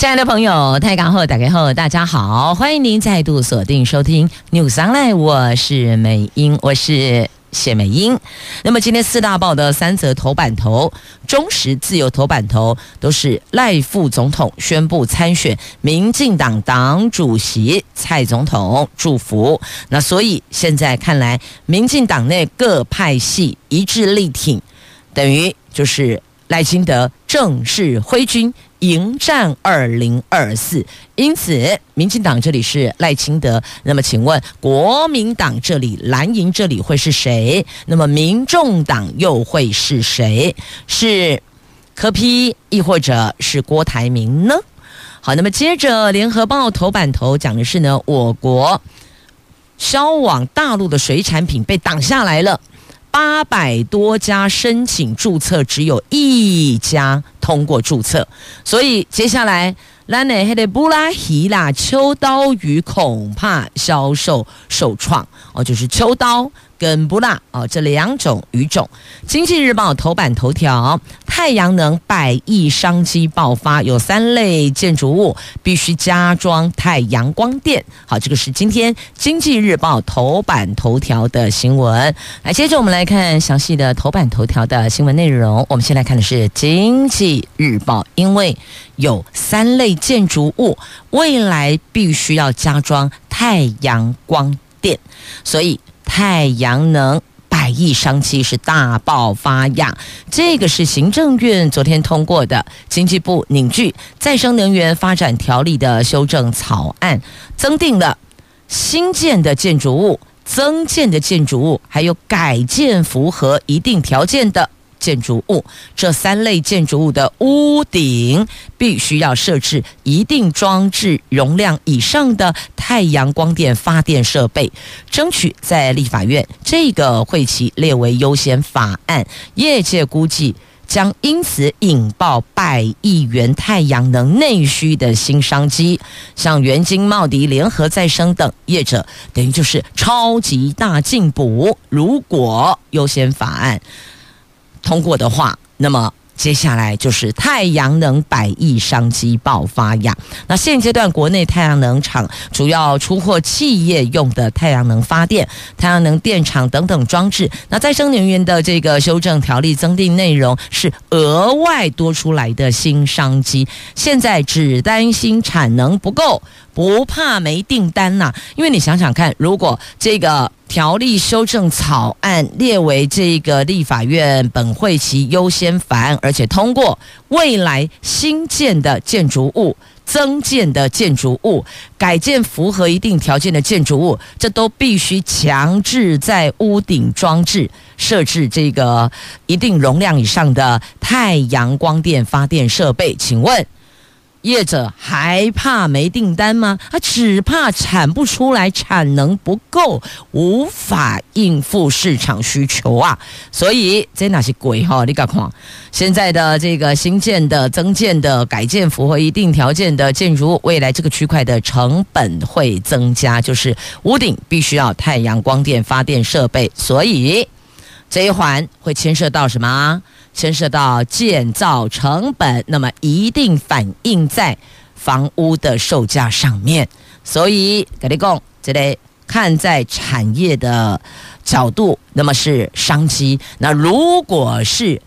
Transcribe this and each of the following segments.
亲爱的朋友，泰港后打开后，大家好，欢迎您再度锁定收听 News Online，我是美英，我是。谢美英，那么今天四大报的三则头版头，中时自由头版头都是赖副总统宣布参选民进党党主席，蔡总统祝福。那所以现在看来，民进党内各派系一致力挺，等于就是赖清德正式挥军。迎战二零二四，因此，民进党这里是赖清德。那么，请问国民党这里蓝营这里会是谁？那么，民众党又会是谁？是柯批亦或者是郭台铭呢？好，那么接着，联合报头版头讲的是呢，我国销往大陆的水产品被挡下来了。八百多家申请注册，只有一家通过注册，所以接下来，拉内黑的布拉希拉秋刀鱼恐怕销售受创哦，就是秋刀。跟不辣哦，这两种鱼种。经济日报头版头条：太阳能百亿商机爆发，有三类建筑物必须加装太阳光电。好，这个是今天经济日报头版头条的新闻。来，接着我们来看详细的头版头条的新闻内容。我们先来看的是经济日报，因为有三类建筑物未来必须要加装太阳光电，所以。太阳能百亿商机是大爆发呀！这个是行政院昨天通过的经济部凝聚再生能源发展条例的修正草案，增订了新建的建筑物、增建的建筑物，还有改建符合一定条件的。建筑物这三类建筑物的屋顶必须要设置一定装置容量以上的太阳光电发电设备，争取在立法院这个会期列为优先法案。业界估计将因此引爆百亿元太阳能内需的新商机，像元晶、茂迪、联合再生等业者，等于就是超级大进补。如果优先法案，通过的话，那么接下来就是太阳能百亿商机爆发呀。那现阶段国内太阳能厂主要出货企业用的太阳能发电、太阳能电厂等等装置。那再生能源的这个修正条例增订内容是额外多出来的新商机。现在只担心产能不够，不怕没订单呐。因为你想想看，如果这个。条例修正草案列为这个立法院本会期优先法案，而且通过，未来新建的建筑物、增建的建筑物、改建符合一定条件的建筑物，这都必须强制在屋顶装置设置这个一定容量以上的太阳光电发电设备。请问？业者还怕没订单吗？他只怕产不出来，产能不够，无法应付市场需求啊！所以这哪是鬼哈？你敢看，现在的这个新建的、增建的、改建符合一定条件的建筑，未来这个区块的成本会增加，就是屋顶必须要太阳光电发电设备，所以这一环会牵涉到什么？牵涉到建造成本，那么一定反映在房屋的售价上面。所以，跟你讲，这里看在产业的角度，那么是商机；那如果是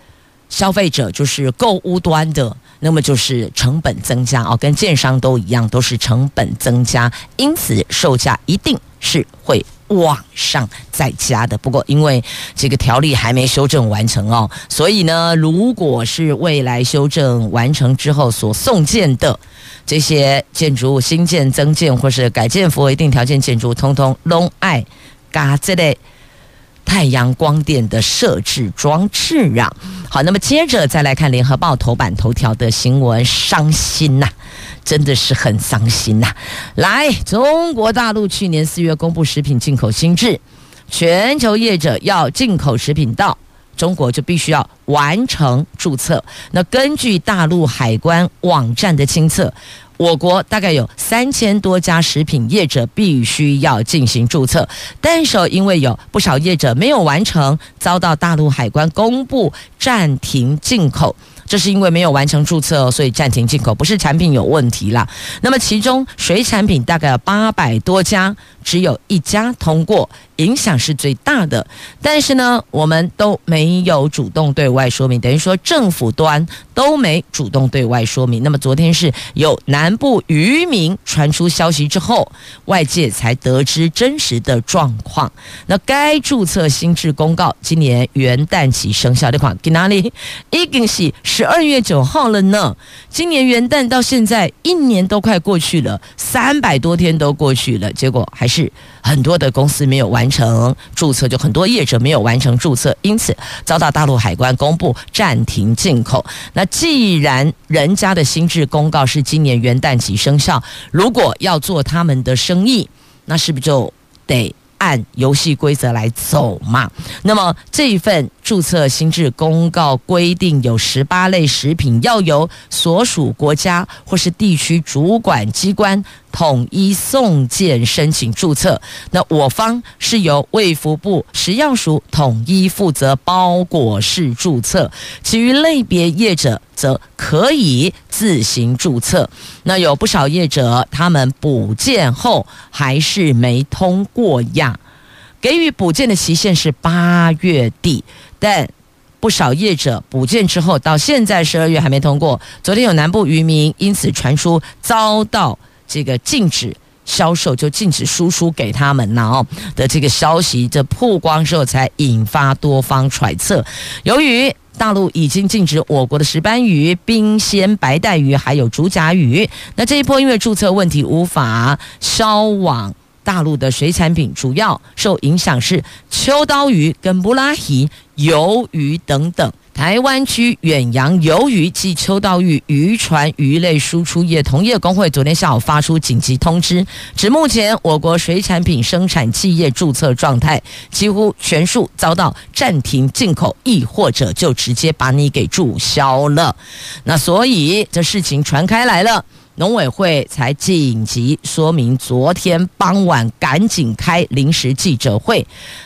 消费者，就是购物端的，那么就是成本增加哦，跟建商都一样，都是成本增加，因此售价一定是会。往上再加的，不过因为这个条例还没修正完成哦，所以呢，如果是未来修正完成之后所送建的这些建筑物，新建、增建或是改建符合一定条件建筑，通通拢爱嘎这类太阳光电的设置装置啊。好，那么接着再来看联合报头版头条的新闻，伤心呐、真的是很伤心呐！来，中国大陆去年四月公布食品进口新制，全球业者要进口食品到中国就必须要完成注册。那根据大陆海关网站的清测，我国大概有三千多家食品业者必须要进行注册，但是因为有不少业者没有完成，遭到大陆海关公布暂停进口。这是因为没有完成注册，所以暂停进口，不是产品有问题啦。那么其中水产品大概有八百多家，只有一家通过。影响是最大的，但是呢，我们都没有主动对外说明，等于说政府端都没主动对外说明。那么昨天是有南部渔民传出消息之后，外界才得知真实的状况。那该注册新制公告今年元旦起生效的款，在哪里？已经是十二月九号了呢。今年元旦到现在一年都快过去了，三百多天都过去了，结果还是很多的公司没有完成注册，就很多业者没有完成注册，因此遭到大陆海关公布暂停进口。那既然人家的新制公告是今年元旦起生效，如果要做他们的生意，那是不是就得？按游戏规则来走嘛。那么这一份注册新制公告规定，有十八类食品要由所属国家或是地区主管机关统一送件申请注册。那我方是由卫福部食药署统一负责包裹式注册，其余类别业者则可以自行注册。那有不少业者，他们补件后还是没通过呀。给予补件的期限是八月底，但不少业者补件之后到现在十二月还没通过。昨天有南部渔民因此传出遭到这个禁止销售，就禁止输出给他们然后的这个消息，这曝光之后才引发多方揣测。由于大陆已经禁止我国的石斑鱼、冰鲜白带鱼还有竹筴鱼，那这一波因为注册问题无法销往。大陆的水产品主要受影响是秋刀鱼跟布拉鱼、鱿鱼等等。台湾区远洋鱿鱼及秋刀鱼渔船鱼类输出业同业公会昨天下午发出紧急通知，指目前我国水产品生产企业注册状态几乎全数遭到暂停进口，亦或者就直接把你给注销了。那所以这事情传开来了。农委会才紧急说明，昨天傍晚赶紧开临时记者会。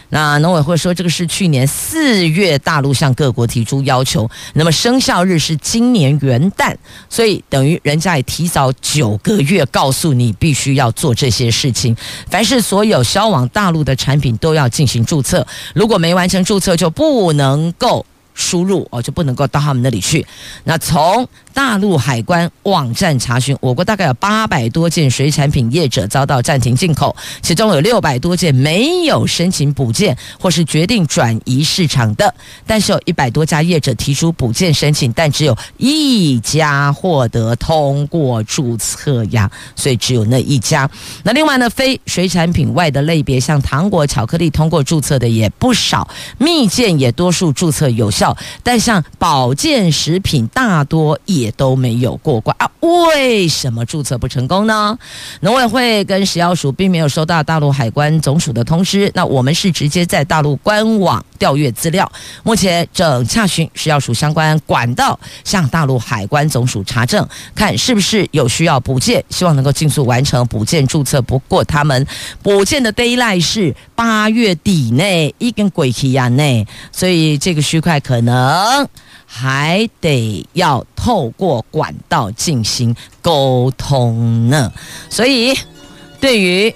那农委会说，这个是去年四月大陆向各国提出要求，那么生效日是今年元旦，所以等于人家也提早九个月告诉你必须要做这些事情。凡是所有销往大陆的产品都要进行注册，如果没完成注册就不能够。输入哦，就不能够到他们那里去。那从大陆海关网站查询，我国大概有八百多件水产品业者遭到暂停进口，其中有六百多件没有申请补件或是决定转移市场的，但是有一百多家业者提出补件申请，但只有一家获得通过注册呀，所以只有那一家。那另外呢，非水产品外的类别，像糖果、巧克力，通过注册的也不少，蜜饯也多数注册有效。但像保健食品，大多也都没有过关啊？为什么注册不成功呢？农委会跟食药署并没有收到大陆海关总署的通知，那我们是直接在大陆官网调阅资料，目前正洽询食药署相关管道，向大陆海关总署查证，看是不是有需要补件，希望能够尽速完成补件注册。不过他们补件的 deadline 是八月底内，一根鬼气呀内，所以这个区块可能还得要透过管道进行沟通呢。所以对于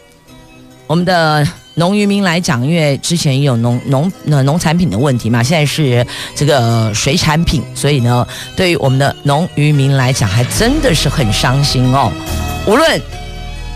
我们的。农渔民来讲，因为之前有农农呃农产品的问题嘛，现在是这个水产品，所以呢，对于我们的农渔民来讲，还真的是很伤心哦。无论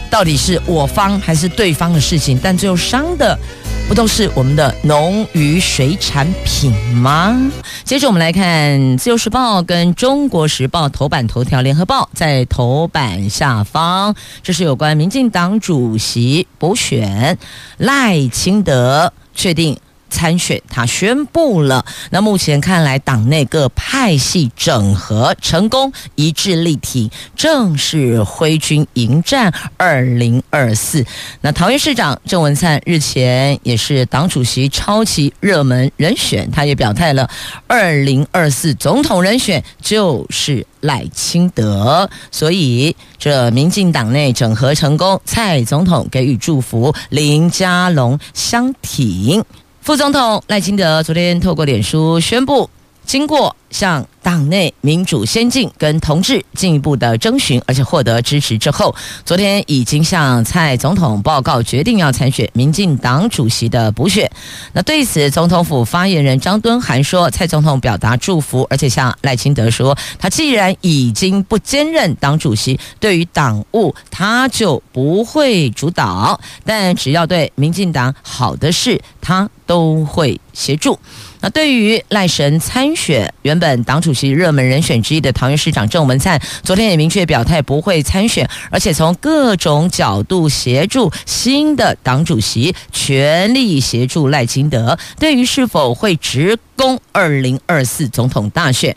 到底是我方还是对方的事情，但最后伤的。不都是我们的农渔水产品吗？接着我们来看《自由时报》跟《中国时报》头版头条，《联合报》在头版下方，这是有关民进党主席补选赖清德确定参选，他宣布了。那目前看来，党内各派系整合成功，一致力挺，正式挥军迎战二零二四。那桃园市长郑文灿日前也是党主席超级热门人选，他也表态了，二零二四总统人选就是赖清德。所以这民进党内整合成功，蔡总统给予祝福，林佳龙相挺。副总统赖清德昨天透过脸书宣布，经过向党内民主先进跟同志进一步的征询，而且获得支持之后，昨天已经向蔡总统报告决定要参选民进党主席的补选。那对此，总统府发言人张敦涵说，蔡总统表达祝福，而且向赖清德说，他既然已经不兼任党主席，对于党务他就不会主导，但只要对民进党好的事，他都会协助。那对于赖神参选，原本党主席热门人选之一的桃园市长郑文灿，昨天也明确表态不会参选，而且从各种角度协助新的党主席，全力协助赖清德。对于是否会直攻二零二四总统大选？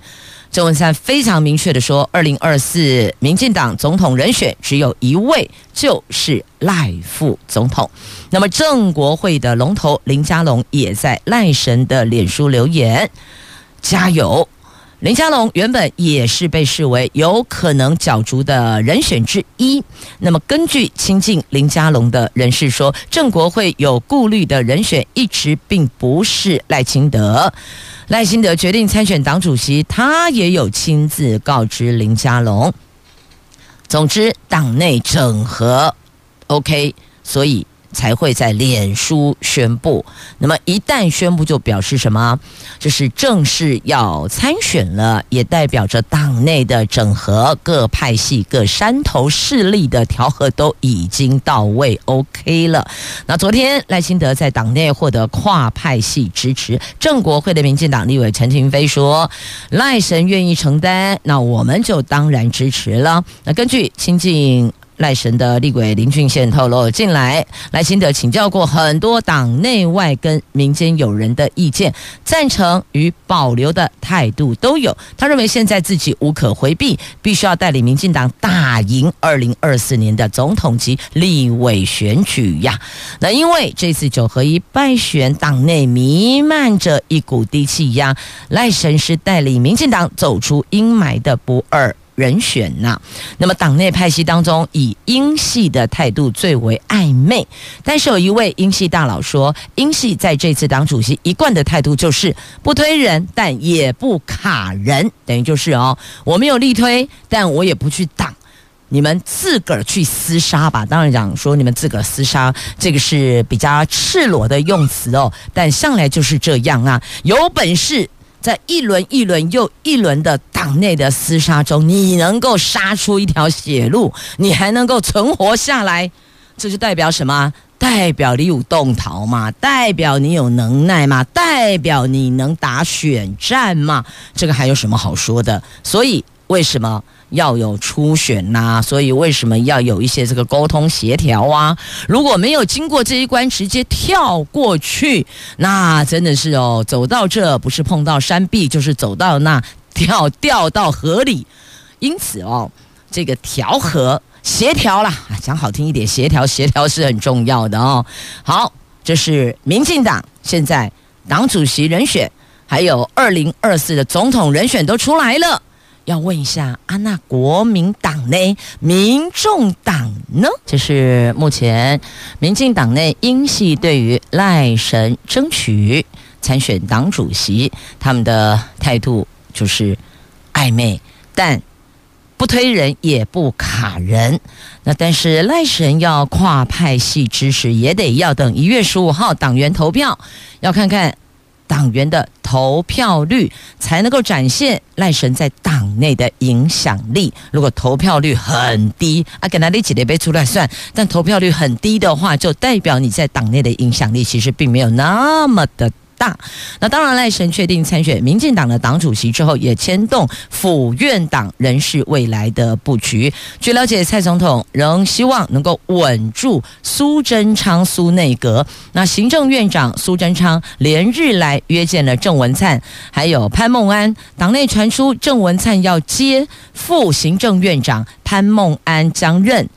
郑文灿非常明确的说，二零二四民进党总统人选只有一位，就是赖副总统。那么郑国会的龙头林佳龙也在赖神的脸书留言，加油！林佳龙原本也是被视为有可能角逐的人选之一。那么根据亲近林佳龙的人士说，郑国会有顾虑的人选一直并不是赖清德。赖清德决定参选党主席，他也有亲自告知林佳龙。总之，党内整合 OK，所以。才会在脸书宣布。那么一旦宣布，就表示什么？就是正式要参选了，也代表着党内的整合，各派系、各山头势力的调和都已经到位，OK 了。那昨天赖清德在党内获得跨派系支持，正国会的民进党立委陈亭飞说：“赖神愿意承担，那我们就当然支持了。”那根据亲近。赖神的立委林俊宪透露，近来赖清德请教过很多党内外跟民间友人的意见，赞成与保留的态度都有。他认为现在自己无可回避，必须要带领民进党打赢二零二四年的总统及立委选举呀。那因为这次九合一败选，党内弥漫着一股低气压，赖神是带领民进党走出阴霾的不二人选呐、那么党内派系当中，以英系的态度最为暧昧。但是有一位英系大佬说，英系在这次党主席一贯的态度就是不推人，但也不卡人，等于就是哦，我没有力推，但我也不去挡，你们自个儿去厮杀吧。当然讲说你们自个儿厮杀，这个是比较赤裸的用词哦，但向来就是这样啊，有本事。在一轮一轮又一轮的党内的厮杀中，你能够杀出一条血路，你还能够存活下来，这就代表什么？代表你有动逃吗？代表你有能耐吗？代表你能打选战吗？这个还有什么好说的？所以为什么？要有初选呐、所以为什么要有一些这个沟通协调啊？如果没有经过这一关，直接跳过去，那真的是哦，走到这不是碰到山壁，就是走到那跳掉到河里。因此哦，这个调和协调啦，讲好听一点，协调协调是很重要的哦。好，这是民进党现在党主席人选，还有二零二四的总统人选都出来了。要问一下啊，那国民党内、民众党呢？这是目前民进党内英系对于赖神争取参选党主席，他们的态度就是暧昧，但不推人也不卡人。那但是赖神要跨派系支持，也得要等一月十五号党员投票，要看看。党员的投票率才能够展现赖神在党内的影响力。如果投票率很低，啊，跟他一起的被出来算，但投票率很低的话，就代表你在党内的影响力其实并没有那么的大。那当然，赖神确定参选民进党的党主席之后，也牵动府院党人事未来的布局。据了解，蔡总统仍希望能够稳住苏贞昌苏内阁。那行政院长苏贞昌连日来约见了郑文灿，还有潘孟安。党内传出郑文灿要接副行政院长，潘孟安将任。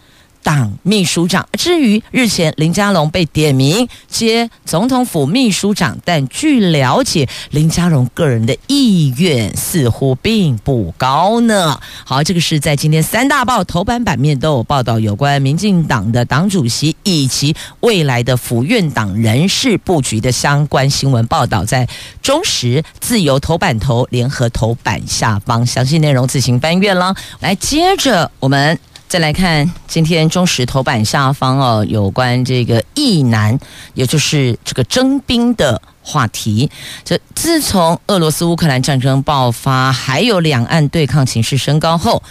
党秘书长。至于日前林佳龙被点名接总统府秘书长，但据了解，林佳龙个人的意愿似乎并不高呢。好，这个是在今天三大报头版版面都有报道有关民进党的党主席以及未来的府院党人事布局的相关新闻报道，在中时、自由头版头、联合头版下方，详细内容自行翻阅了。来，接着我们。再来看今天中石头版下方哦，有关这个役男，也就是这个征兵的话题。这自从俄罗斯乌克兰战争爆发，还有两岸对抗形势升高后，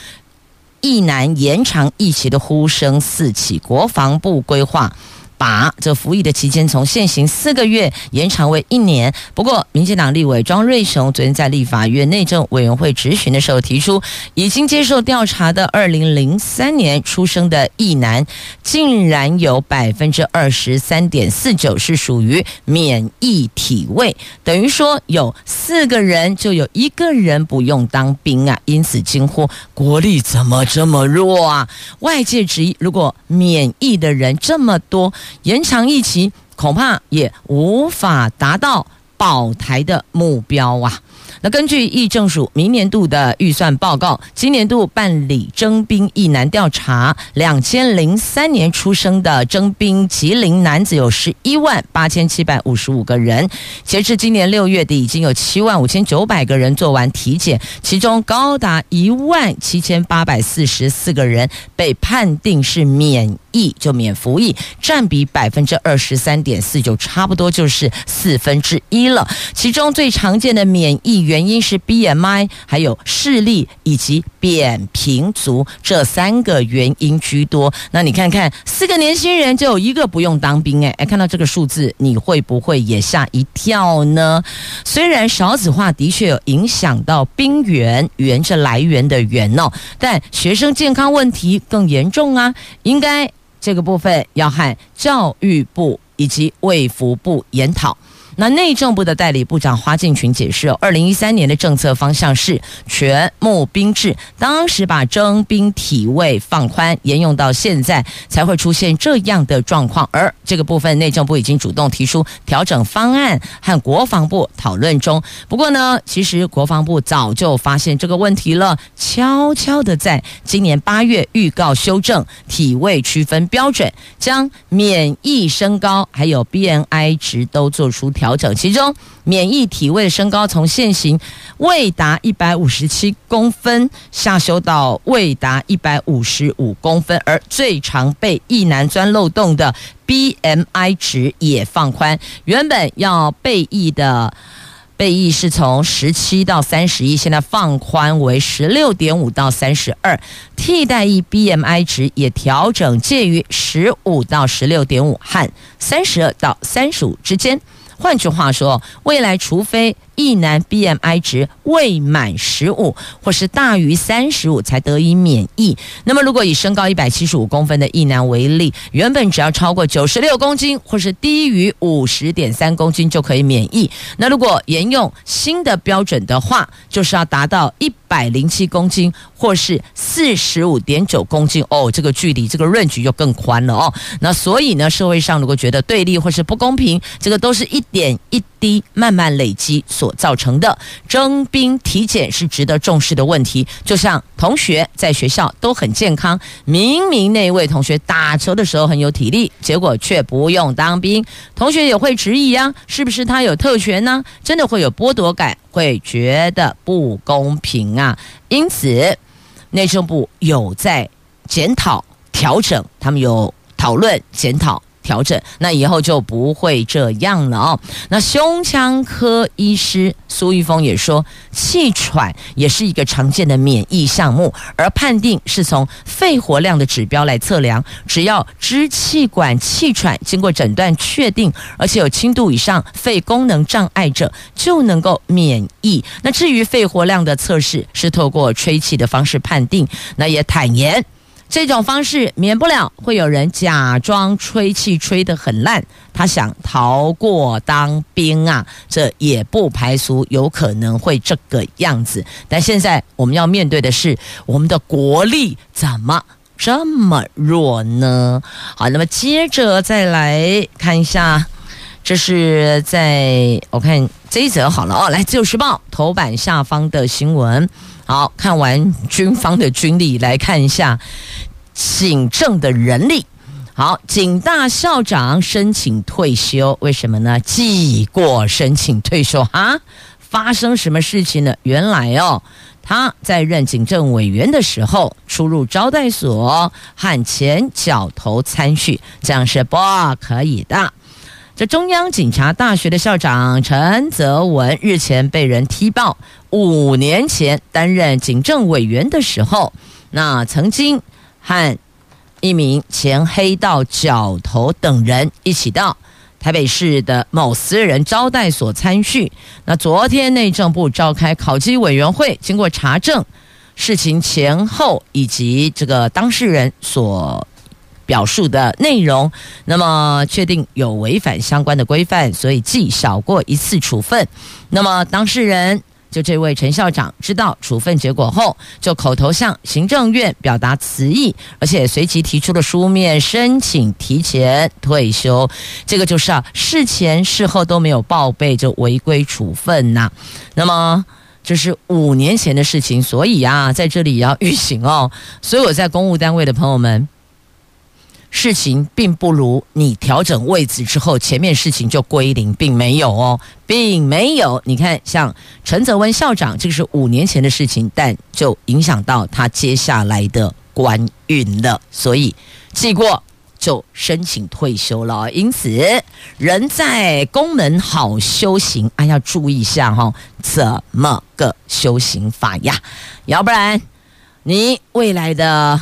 役男延长役期的呼声四起。国防部规划。把这服役的期间从现行四个月延长为一年。不过，民进党立委庄瑞雄昨天在立法院内政委员会质询的时候提出，已经接受调查的二零零三年出生的役男，竟然有百分之二十三点四九是属于免疫体位，等于说有四个人就有一个人不用当兵啊！因此惊呼国力怎么这么弱啊？外界质疑，如果免疫的人这么多，延长疫情，恐怕也无法达到保台的目标啊。那根据议政署明年度的预算报告，今年度办理征兵役男调查，两千零三年出生的征兵适龄男子有十一万八千七百五十五个人，截至今年六月底，已经有七万五千九百个人做完体检，其中高达一万七千八百四十四个人被判定是免疫，就免服役，占比百分之二十三点四九，差不多就是四分之一了。其中最常见的免疫原因是 BMI，还有视力以及扁平足这三个原因居多。那你看看，四个年轻人就有一个不用当兵，哎哎，看到这个数字，你会不会也吓一跳呢？虽然少子化的确有影响到兵源，源是来源的源哦，但学生健康问题更严重啊，应该。这个部分要和教育部以及卫福部研讨。那内政部的代理部长花敬群解释，二零一三年的政策方向是全募兵制，当时把征兵体位放宽，沿用到现在，才会出现这样的状况。而这个部分，内政部已经主动提出调整方案，和国防部讨论中。不过呢，其实国防部早就发现这个问题了，悄悄的在今年八月预告修正体位区分标准，将免疫身高还有 BNI 值都做出调。调整，其中免疫体位的身高从现行未达一百五十七公分下修到未达一百五十五公分，而最常被役男钻漏洞的 BMI 值也放宽，原本要备役的备役是从十七到三十一，现在放宽为十六点五到三十二，替代役 BMI 值也调整介于十五到十六点五和三十二到三十五之间。换句话说，未来除非一男 BMI 值未满十五，或是大于三十五，才得以免疫。那么，如果以身高一百七十五公分的一男为例，原本只要超过九十六公斤，或是低于五十点三公斤就可以免疫。那如果沿用新的标准的话，就是要达到一百零七公斤，或是四十五点九公斤哦，这个距离这个 range 就更宽了哦。那所以呢，社会上如果觉得对立或是不公平，这个都是一点一低慢慢累积所造成的。征兵体检是值得重视的问题。就像同学在学校都很健康，明明那位同学打球的时候很有体力，结果却不用当兵，同学也会质疑啊，是不是他有特权呢？真的会有剥夺感，会觉得不公平啊。因此，内政部有在检讨调整，他们有讨论检讨。调整，那以后就不会这样了哦。那胸腔科医师苏玉峰也说，气喘也是一个常见的免疫项目，而判定是从肺活量的指标来测量，只要支气管气喘经过诊断确定，而且有轻度以上肺功能障碍者，就能够免疫。那至于肺活量的测试，是透过吹气的方式判定，那也坦言。这种方式免不了会有人假装吹气吹得很烂，他想逃过当兵啊，这也不排除有可能会这个样子。但现在我们要面对的是，我们的国力怎么这么弱呢？好，那么接着再来看一下，这是在我看这一则好了哦，来《自由时报》头版下方的新闻。好，看完军方的军力，来看一下警政的人力。好，警大校长申请退休，为什么呢？记过申请退休啊？发生什么事情呢？原来哦，他在任警政委员的时候，出入招待所和前角头参叙，这样是不可以的。这中央警察大学的校长陈泽文日前被人踢爆，五年前担任警政委员的时候，那曾经和一名前黑道角头等人一起到台北市的某私人招待所参叙。那昨天内政部召开考绩委员会，经过查证，事情前后以及这个当事人所。表述的内容，那么确定有违反相关的规范，所以记少过一次处分。那么当事人就这位陈校长知道处分结果后，就口头向行政院表达辞意，而且随即提出了书面申请提前退休。这个就是啊，事前事后都没有报备就违规处分呐、那么这是五年前的事情，所以啊，在这里也要预警哦。所以我在公务单位的朋友们。事情并不如你调整位置之后，前面事情就归零，并没有哦，并没有。你看，像陈泽文校长，这个是五年前的事情，但就影响到他接下来的官运了，所以记过就申请退休了。因此，人在宫门好修行，啊，要注意一下哈、怎么个修行法呀？要不然你未来的。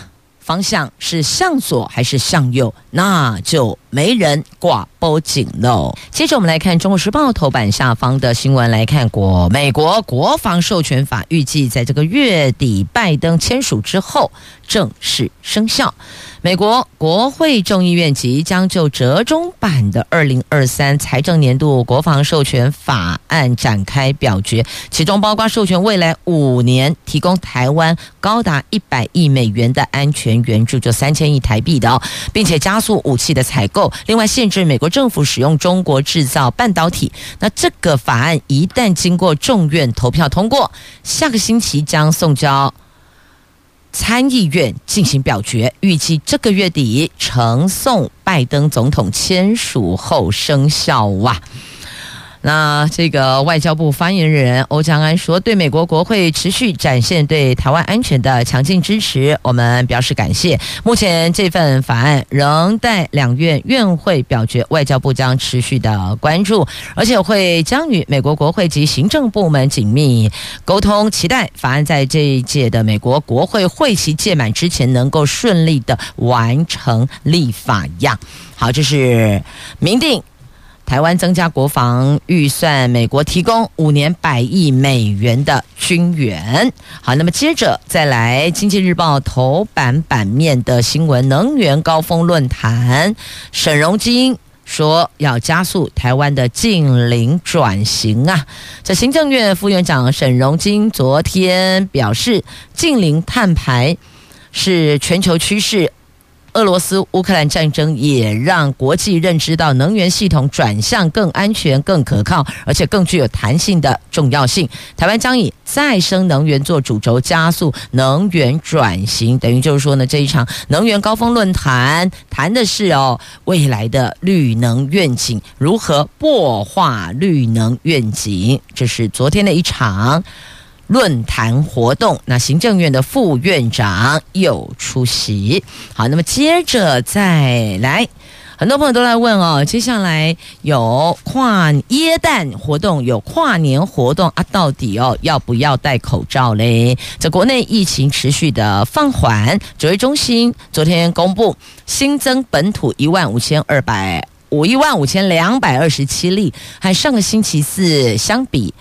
方向是向左还是向右？那就没人挂报警喽。接着我们来看《中国时报》头版下方的新闻，来看国美国国防授权法预计在这个月底拜登签署之后正式生效。美国国会众议院即将就折中版的二零二三财政年度国防授权法案展开表决，其中包括授权未来五年提供台湾高达一百亿美元的安全援助，就三千亿台币的，并且加速武器的采购，另外限制美国政府使用中国制造半导体。那这个法案一旦经过众院投票通过，下个星期将送交。参议院进行表决，预计这个月底呈送拜登总统签署后生效。哇！那这个外交部发言人欧江安说：“对美国国会持续展现对台湾安全的强劲支持，我们表示感谢。目前这份法案仍待两院院会表决，外交部将持续的关注，而且会将与美国国会及行政部门紧密沟通，期待法案在这一届的美国国会会期届满之前能够顺利的完成立法样。好，这是明定。”台湾增加国防预算，美国提供五年百亿美元的军援。好，那么接着再来，《经济日报》头版版面的新闻：能源高峰论坛，沈荣金说要加速台湾的近零转型啊。这行政院副院长沈荣金昨天表示，近零碳排是全球趋势。俄罗斯乌克兰战争也让国际认知到能源系统转向更安全、更可靠，而且更具有弹性的重要性。台湾将以再生能源做主轴，加速能源转型。等于就是说呢，这一场能源高峰论坛谈的是哦，未来的绿能愿景如何擘画绿能愿景。这是昨天的一场。论坛活动，那行政院的副院长又出席。好，那么接着再来，很多朋友都在问哦，接下来有跨耶诞活动，有跨年活动啊，到底哦要不要戴口罩嘞？在国内疫情持续的放缓，指挥中心昨天公布新增本土一万五千二百五一万五千两百二十七例，和上个星期四相比。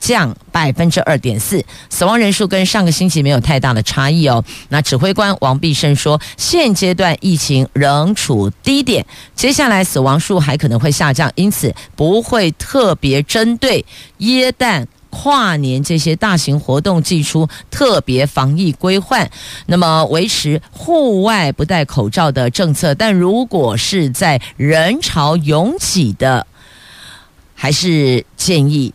降百分之二点四，死亡人数跟上个星期没有太大的差异哦。那指挥官王必胜说，现阶段疫情仍处低点，接下来死亡数还可能会下降，因此不会特别针对耶诞、跨年这些大型活动祭出特别防疫规范。那么维持户外不戴口罩的政策，但如果是在人潮拥挤的，还是建议。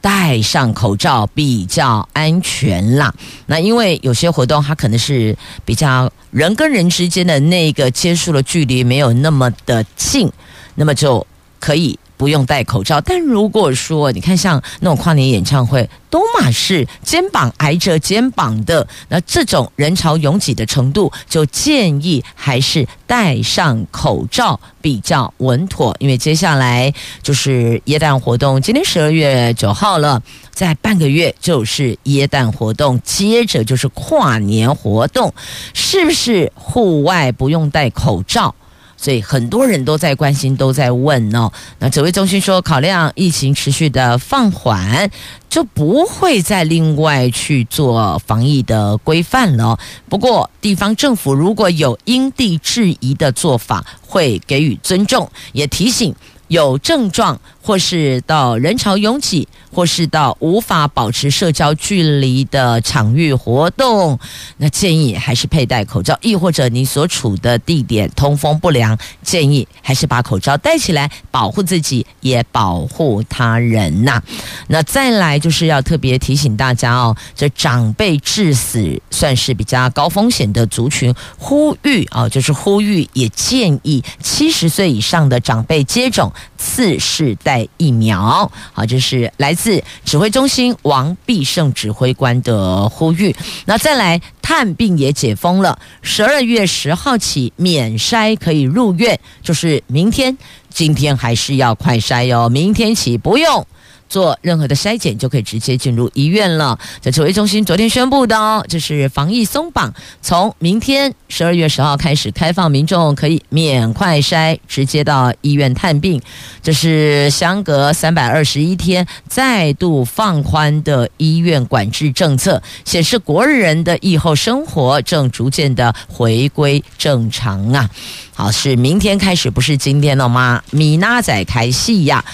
戴上口罩比较安全啦。那因为有些活动它可能是比较人跟人之间的那个接触的距离没有那么的近，那么就可以。不用戴口罩，但如果说你看像那种跨年演唱会，都嘛是肩膀挨着肩膀的，那这种人潮拥挤的程度，就建议还是戴上口罩比较稳妥。因为接下来就是耶诞活动，今天十二月九号了，在半个月就是耶诞活动，接着就是跨年活动，是不是户外不用戴口罩？所以很多人都在关心，都在问哦。那指挥中心说，考量疫情持续的放缓，就不会再另外去做防疫的规范了。不过，地方政府如果有因地制宜的做法，会给予尊重，也提醒。有症状，或是到人潮拥挤，或是到无法保持社交距离的场域活动，那建议还是佩戴口罩。亦或者你所处的地点通风不良，建议还是把口罩戴起来，保护自己也保护他人呐。那再来就是要特别提醒大家哦，这长辈致死算是比较高风险的族群，呼吁啊，就是呼吁也建议七十岁以上的长辈接种。次世代疫苗，好，这是来自指挥中心王必胜指挥官的呼吁。那再来，探病也解封了，十二月十号起免筛可以入院，就是明天，今天还是要快筛哟，明天起不用。做任何的筛检就可以直接进入医院了。在指挥中心昨天宣布的哦，这是防疫松绑，从明天十二月十号开始开放民众可以免快筛直接到医院探病。这是相隔三百二十一天再度放宽的医院管制政策，显示国人的疫后生活正逐渐的回归正常啊。好，是明天开始，不是今天了吗？米娜仔开戏呀。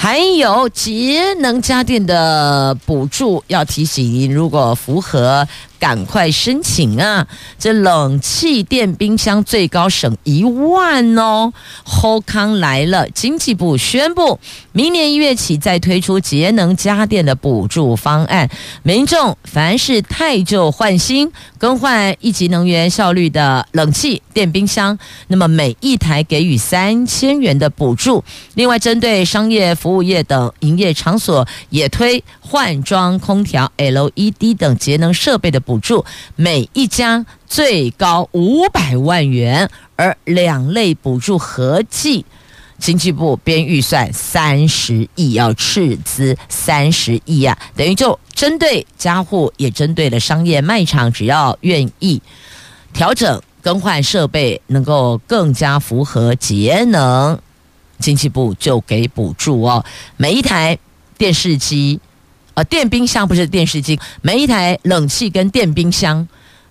还有节能家电的补助，要提醒，如果符合。赶快申请啊！这冷气电冰箱最高省一万哦。后康来了，经济部宣布，明年一月起再推出节能家电的补助方案。民众凡是汰旧换新、更换一级能源效率的冷气电冰箱，那么每一台给予三千元的补助。另外，针对商业服务业等营业场所，也推换装空调、LED 等节能设备的。补助每一家最高五百万元，而两类补助合计，经济部编预算三十亿，要斥资三十亿啊，等于就针对家户，也针对了商业卖场，只要愿意调整更换设备，能够更加符合节能，经济部就给补助哦，每一台电视机。呃，电冰箱不是电视机，每一台冷气跟电冰箱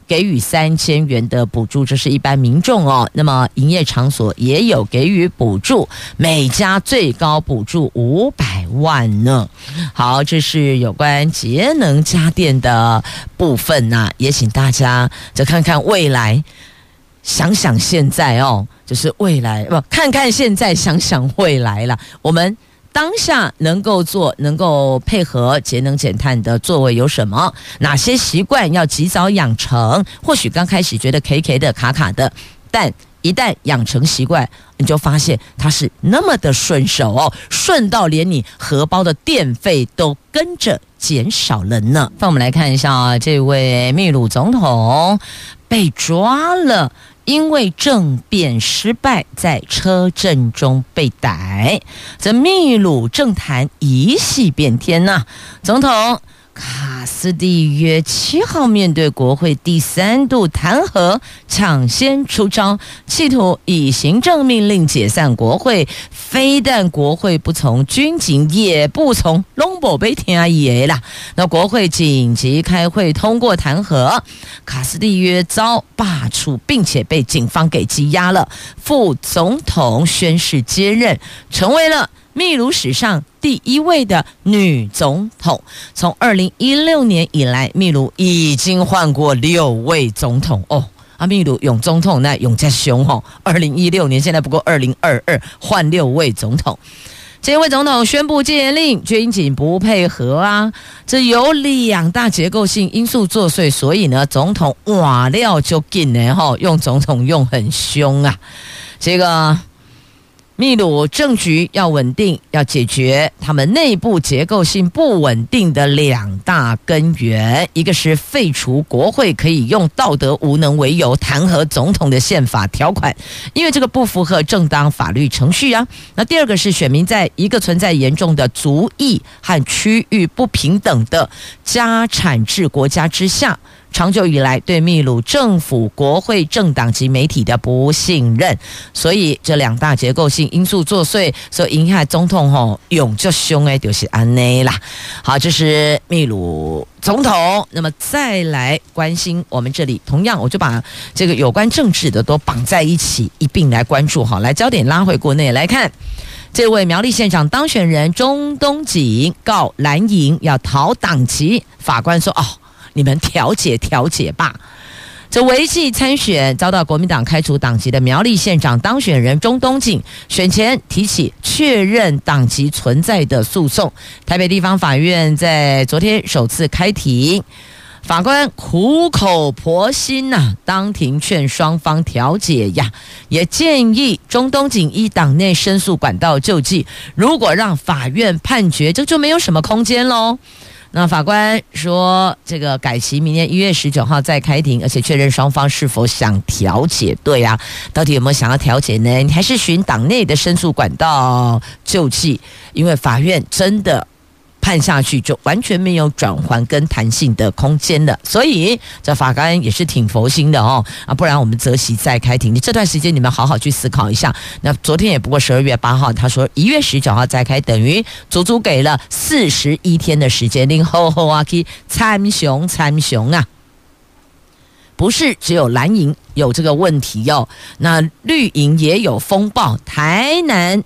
给予三千元的补助，这是一般民众哦。那么营业场所也有给予补助，每家最高补助五百万呢。好，这是有关节能家电的部分呐、啊，也请大家再看看未来，想想现在哦，就是未来不看看现在，想想未来了，我们。当下能够做、能够配合节能减碳的作为有什么？哪些习惯要及早养成？或许刚开始觉得 K K 的、卡卡的，但一旦养成习惯，你就发现它是那么的顺手哦，顺到连你荷包的电费都跟着减少了呢。那我们来看一下啊，这位秘鲁总统被抓了。因为政变失败，在车阵中被逮。这秘鲁政坛一系变天呐、总统。卡斯蒂约七号面对国会第三度弹劾，抢先出招，企图以行政命令解散国会。非但国会不从，军警也不从，龙宝贝天啊爷啦！那国会紧急开会通过弹劾，卡斯蒂约遭罢黜，并且被警方给羁押了。副总统宣誓接任，成为了。秘鲁史上第一位的女总统，从二零一六年以来，秘鲁已经换过六位总统哦。啊，秘鲁永总统那永在雄哦，二零一六年现在不过二零二二换六位总统，这位总统宣布戒严令，军警不配合啊，这有两大结构性因素作祟，所以呢，总统瓦料就进来哈，用总统用很凶啊，这个。秘鲁政局要稳定，要解决他们内部结构性不稳定的两大根源，一个是废除国会可以用道德无能为由弹劾总统的宪法条款，因为这个不符合正当法律程序啊。那第二个是选民在一个存在严重的族裔和区域不平等的家产制国家之下。长久以来对秘鲁政府、国会、政党及媒体的不信任，所以这两大结构性因素作祟，所以影响总统吼用这凶诶，就是安内啦。好，这是秘鲁总统。那么再来关心我们这里，同样我就把这个有关政治的都绑在一起一并来关注。好，来焦点拉回国内来看，这位苗栗县长当选人钟东锦告蓝营要逃党籍，法官说哦。你们调解调解吧。这违纪参选遭到国民党开除党籍的苗栗县长当选人钟东锦，选前提起确认党籍存在的诉讼。台北地方法院在昨天首次开庭，法官苦口婆心呐、当庭劝双方调解呀，也建议钟东锦依党内申诉管道救济。如果让法院判决，这就没有什么空间喽。那法官说，这个改期明年一月十九号再开庭，而且确认双方是否想调解。对啊，到底有没有想要调解呢？你还是寻党内的申诉管道救济，因为法院真的。判下去就完全没有转圜跟弹性的空间了，所以这法官也是挺佛心的哦啊，不然我们择期再开庭。你这段时间你们好好去思考一下。那昨天也不过十二月八号，他说一月十九号再开，等于足足给了四十一天的时间。令后后啊，去参雄参雄啊，不是只有蓝营有这个问题哟、哦，那绿营也有风暴，台南。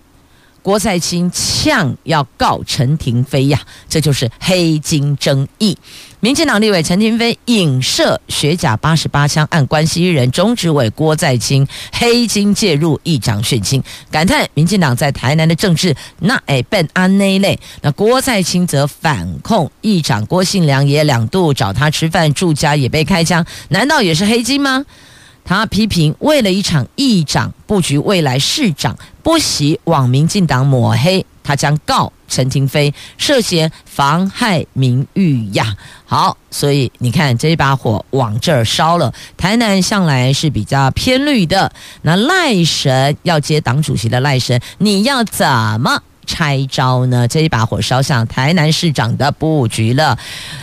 郭在清呛要告陈亭妃呀，这就是黑金争议。民进党立委陈亭妃影射学甲八十八枪案关系人中执委郭在清黑金介入议长选情，感叹民进党在台南的政治那哎笨安内类。那郭在清则反控议长郭信良也两度找他吃饭，住家也被开枪，难道也是黑金吗？他批评为了一场议长布局未来市长，不惜往民进党抹黑，他将告陈亭妃涉嫌妨害名誉呀。好，所以你看这一把火往这儿烧了。台南向来是比较偏绿的，那赖神要接党主席的赖神，你要怎么拆招呢？这一把火烧向台南市长的布局了，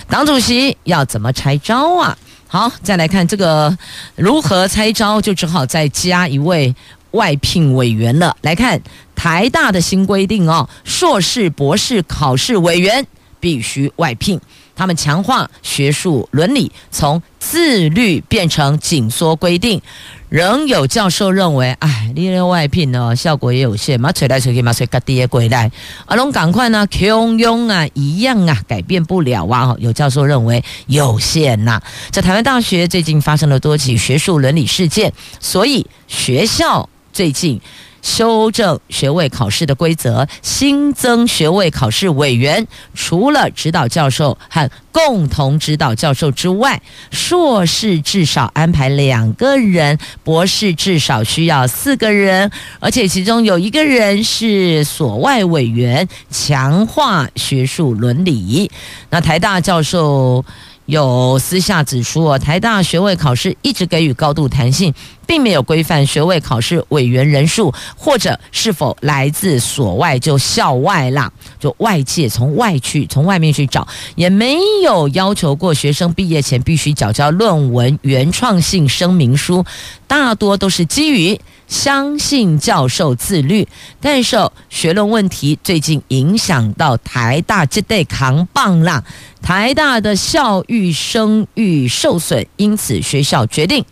党主席要怎么拆招啊？好，再来看这个如何拆招，就只好再加一位外聘委员了。来看台大的新规定哦，硕士、博士考试委员必须外聘。他们强化学术伦理，从自律变成紧缩规定。仍有教授认为，哎，你的外聘呢，效果也有限，嘛，吹来吹去嘛，吹个爹归来，阿龙赶快呢，穷庸啊，一样啊，改变不了啊。有教授认为有限呐、啊。在台湾大学最近发生了多起学术伦理事件，所以学校最近。修正学位考试的规则，新增学位考试委员，除了指导教授和共同指导教授之外，硕士至少安排两个人，博士至少需要四个人，而且其中有一个人是所外委员，强化学术伦理。那台大教授。有私下指出哦，台大学位考试一直给予高度弹性，并没有规范学位考试委员人数，或者是否来自所外就校外啦，就外界从外去从外面去找，也没有要求过学生毕业前必须缴交论文原创性声明书，大多都是基于。相信教授自律，但是学论问题最近影响到台大这得扛棒啦，台大的校誉声誉受损，因此学校决定。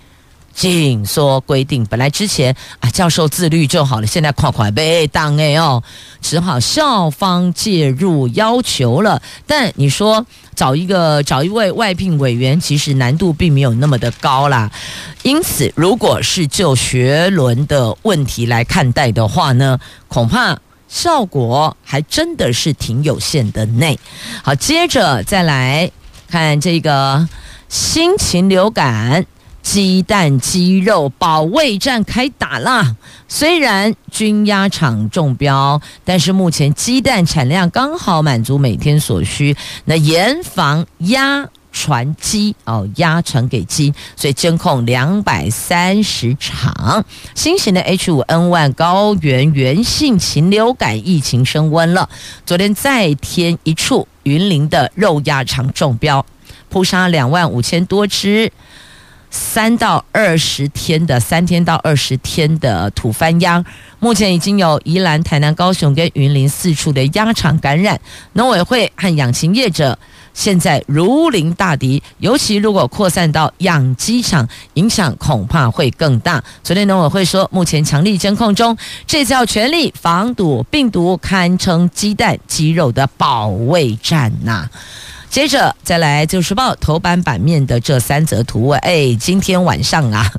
紧缩规定，本来之前啊教授自律就好了，现在快快被当哎哦，只好校方介入要求了。但你说找一个找一位外聘委员，其实难度并没有那么的高啦。因此，如果是就学伦的问题来看待的话呢，恐怕效果还真的是挺有限的内。好，接着再来看这个新禽流感。鸡蛋鸡肉保卫战开打啦！虽然均鸭场中标，但是目前鸡蛋产量刚好满足每天所需。那严防鸭传鸡哦，鸭传给鸡，所以监控两百三十场。新型的 H5N1 高原原性禽流感疫情升温了。昨天再添一处云林的肉鸭场中标，扑杀两万五千多只。三到二十天的三天到二十天的土番鸭，目前已经有宜兰、台南、高雄跟云林四处的鸭场感染。农委会和养禽业者现在如临大敌，尤其如果扩散到养鸡场，影响恐怕会更大。昨天农委会说，目前强力监控中，这次要全力防堵病毒，堪称鸡蛋鸡肉的保卫战呐、接着再来，《旧时报》头版版面的这三则图文，哎，今天晚上啊，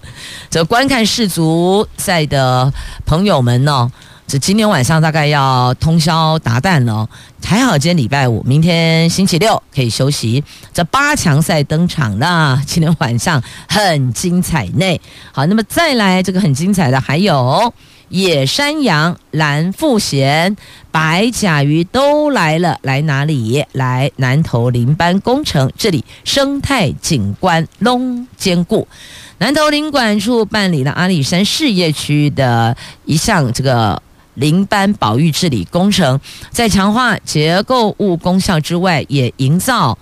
这观看世足赛的朋友们呢，这今天晚上大概要通宵达旦了。还好今天礼拜五，明天星期六可以休息。这八强赛登场了，今天晚上很精彩内。好，那么再来这个很精彩的还有。野山羊、蓝腹鷴、白甲鱼都来了，来哪里？来南投林班工程，这里生态景观拢兼顾。南投林管处办理了阿里山事业区的一项这个林班保育治理工程，在强化结构物功效之外，也营造。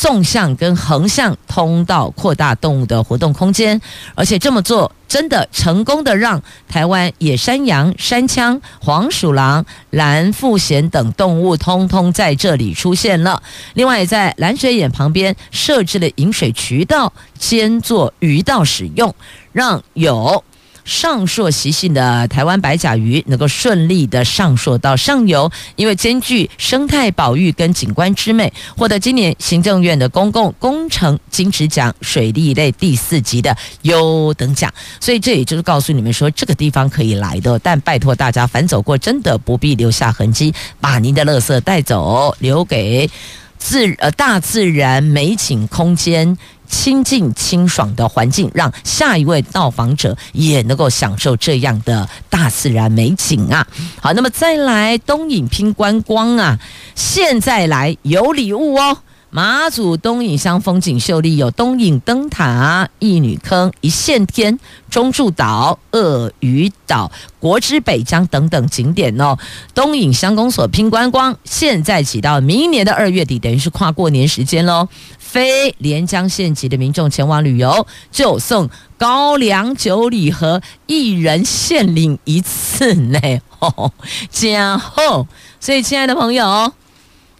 纵向跟横向通道，扩大动物的活动空间，而且这么做真的成功的让台湾野山羊、山羌、黄鼠狼、蓝腹鷴等动物通通在这里出现了。另外，在蓝水眼旁边设置了饮水渠道，兼做鱼道使用，让有。上溯习性的台湾白甲鱼能够顺利的上溯到上游，因为兼具生态保育跟景观之美，获得今年行政院的公共工程金质奖水利类第四级的优等奖。所以这也就是告诉你们说，这个地方可以来的，但拜托大家反走过，真的不必留下痕迹，把您的垃圾带走，留给自呃大自然美景空间。清净清爽的环境，让下一位到访者也能够享受这样的大自然美景啊！好，那么再来东影拼观光啊！现在来有礼物哦！马祖东引乡风景秀丽，有东引灯塔、义女坑、一线天、中柱岛、鳄鱼岛、国之北疆等等景点哦。东引乡公所拼观光，现在起到明年的二月底，等于是跨过年时间喽。非连江县籍的民众前往旅游，就送高粱酒礼盒，一人限领一次呢，哦，加厚。所以，亲爱的朋友，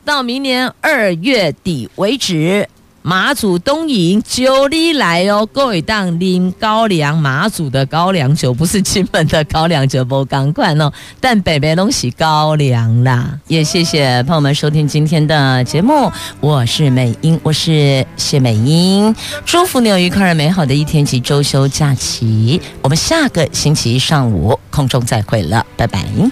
到明年二月底为止。马祖东引酒你来哦，各位当拎高粱，马祖的高粱酒不是金门的高粱酒，不赶快哦，但北北东西高粱啦。也谢谢朋友们收听今天的节目，我是美英，我是谢美英，祝福你有愉快而美好的一天及周休假期。我们下个星期一上午空中再会了，拜拜。